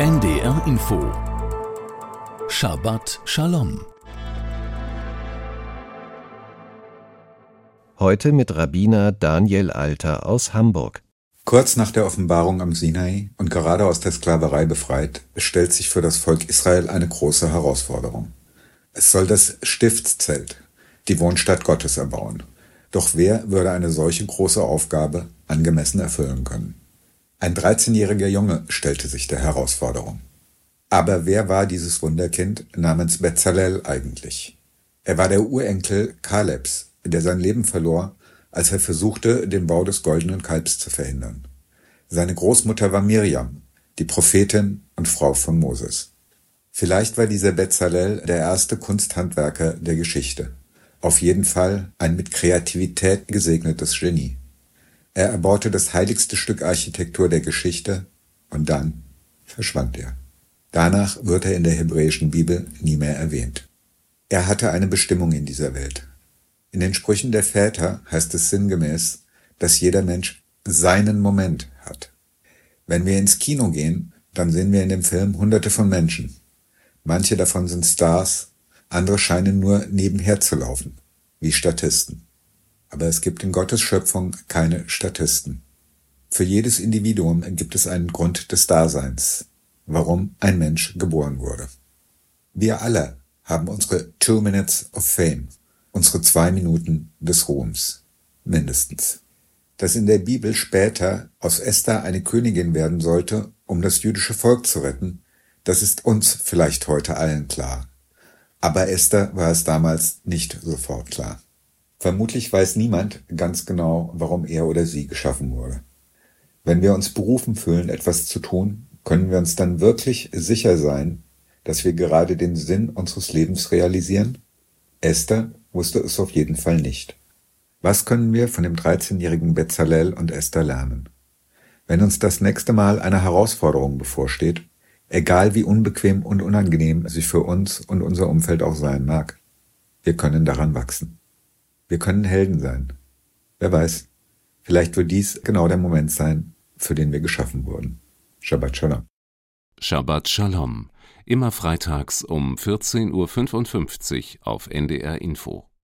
NDR Info Shabbat Shalom Heute mit Rabbiner Daniel Alter aus Hamburg. Kurz nach der Offenbarung am Sinai und gerade aus der Sklaverei befreit, stellt sich für das Volk Israel eine große Herausforderung. Es soll das Stiftszelt, die Wohnstadt Gottes erbauen. Doch wer würde eine solche große Aufgabe angemessen erfüllen können? Ein 13-jähriger Junge stellte sich der Herausforderung. Aber wer war dieses Wunderkind namens Bezalel eigentlich? Er war der Urenkel Kalebs, der sein Leben verlor, als er versuchte, den Bau des goldenen Kalbs zu verhindern. Seine Großmutter war Miriam, die Prophetin und Frau von Moses. Vielleicht war dieser Bezalel der erste Kunsthandwerker der Geschichte. Auf jeden Fall ein mit Kreativität gesegnetes Genie. Er erbaute das heiligste Stück Architektur der Geschichte und dann verschwand er. Danach wird er in der hebräischen Bibel nie mehr erwähnt. Er hatte eine Bestimmung in dieser Welt. In den Sprüchen der Väter heißt es sinngemäß, dass jeder Mensch seinen Moment hat. Wenn wir ins Kino gehen, dann sehen wir in dem Film hunderte von Menschen. Manche davon sind Stars, andere scheinen nur nebenher zu laufen, wie Statisten. Aber es gibt in Gottes Schöpfung keine Statisten. Für jedes Individuum gibt es einen Grund des Daseins, warum ein Mensch geboren wurde. Wir alle haben unsere Two Minutes of Fame, unsere zwei Minuten des Ruhms, mindestens. Dass in der Bibel später aus Esther eine Königin werden sollte, um das jüdische Volk zu retten, das ist uns vielleicht heute allen klar. Aber Esther war es damals nicht sofort klar. Vermutlich weiß niemand ganz genau, warum er oder sie geschaffen wurde. Wenn wir uns berufen fühlen, etwas zu tun, können wir uns dann wirklich sicher sein, dass wir gerade den Sinn unseres Lebens realisieren? Esther wusste es auf jeden Fall nicht. Was können wir von dem 13-jährigen Bezalel und Esther lernen? Wenn uns das nächste Mal eine Herausforderung bevorsteht, egal wie unbequem und unangenehm sie für uns und unser Umfeld auch sein mag, wir können daran wachsen. Wir können Helden sein. Wer weiß, vielleicht wird dies genau der Moment sein, für den wir geschaffen wurden. Shabbat Shalom. Shabbat Shalom. Immer freitags um 14.55 Uhr auf NDR Info.